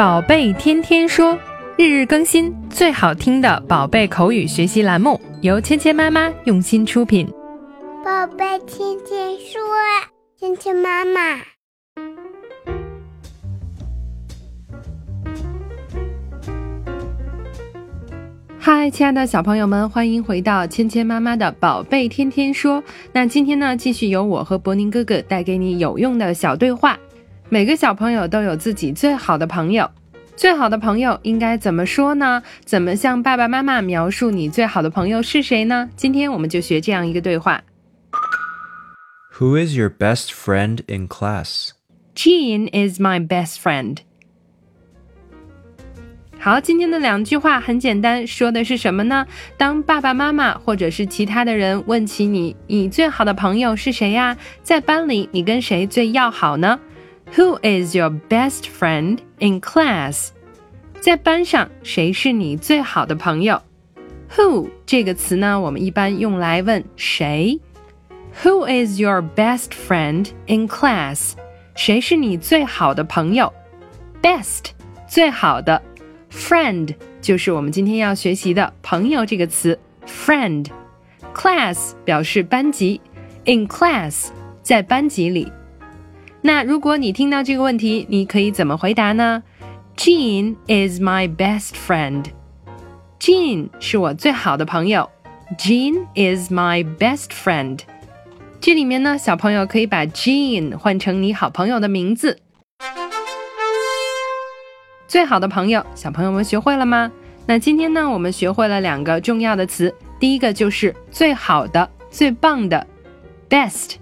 宝贝天天说，日日更新，最好听的宝贝口语学习栏目，由芊芊妈妈用心出品。宝贝天天说，芊芊妈妈。嗨，亲爱的小朋友们，欢迎回到芊芊妈妈的宝贝天天说。那今天呢，继续由我和博宁哥哥带给你有用的小对话。每个小朋友都有自己最好的朋友，最好的朋友应该怎么说呢？怎么向爸爸妈妈描述你最好的朋友是谁呢？今天我们就学这样一个对话。Who is your best friend in class? Jean is my best friend. 好，今天的两句话很简单，说的是什么呢？当爸爸妈妈或者是其他的人问起你，你最好的朋友是谁呀？在班里你跟谁最要好呢 ？Who is your best friend in class？在班上谁是你最好的朋友？Who 这个词呢，我们一般用来问谁。Who is your best friend in class？谁是你最好的朋友？Best 最好的，friend 就是我们今天要学习的朋友这个词，friend。Class 表示班级，in class 在班级里。 那如果你听到这个问题，你可以怎么回答呢？Jean is my best friend。Jean 是我最好的朋友。Jean is my best friend。这里面呢，小朋友可以把 Jean 换成你好朋友的名字。最好的朋友，小朋友们学会了吗？那今天呢，我们学会了两个重要的词，第一个就是最好的、最棒的，best，best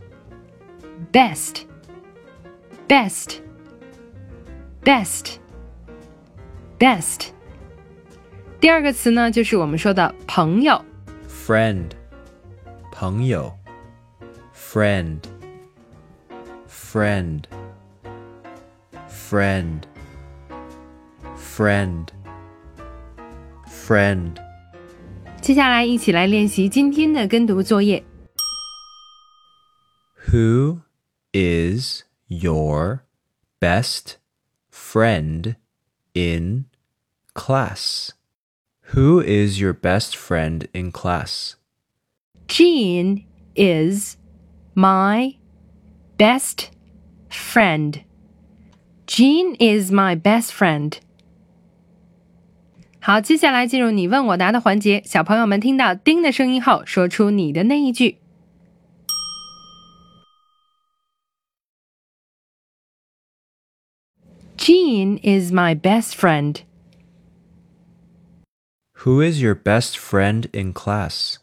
，best，best，best，best。第二个词呢，就是我们说的朋友。 Friend. 朋友 Friend. Friend. Friend. Friend. Friend. 接下来一起来练习今天的跟读作业。 Who is your best friend in class? Who is your best friend in class? Jean is my best friend. Jean is my best friend. 好，接下来进入你问我答的环节。小朋友们听到“叮”的声音后，说出你的那一句。 Jean is my best friend. Who is your best friend in class?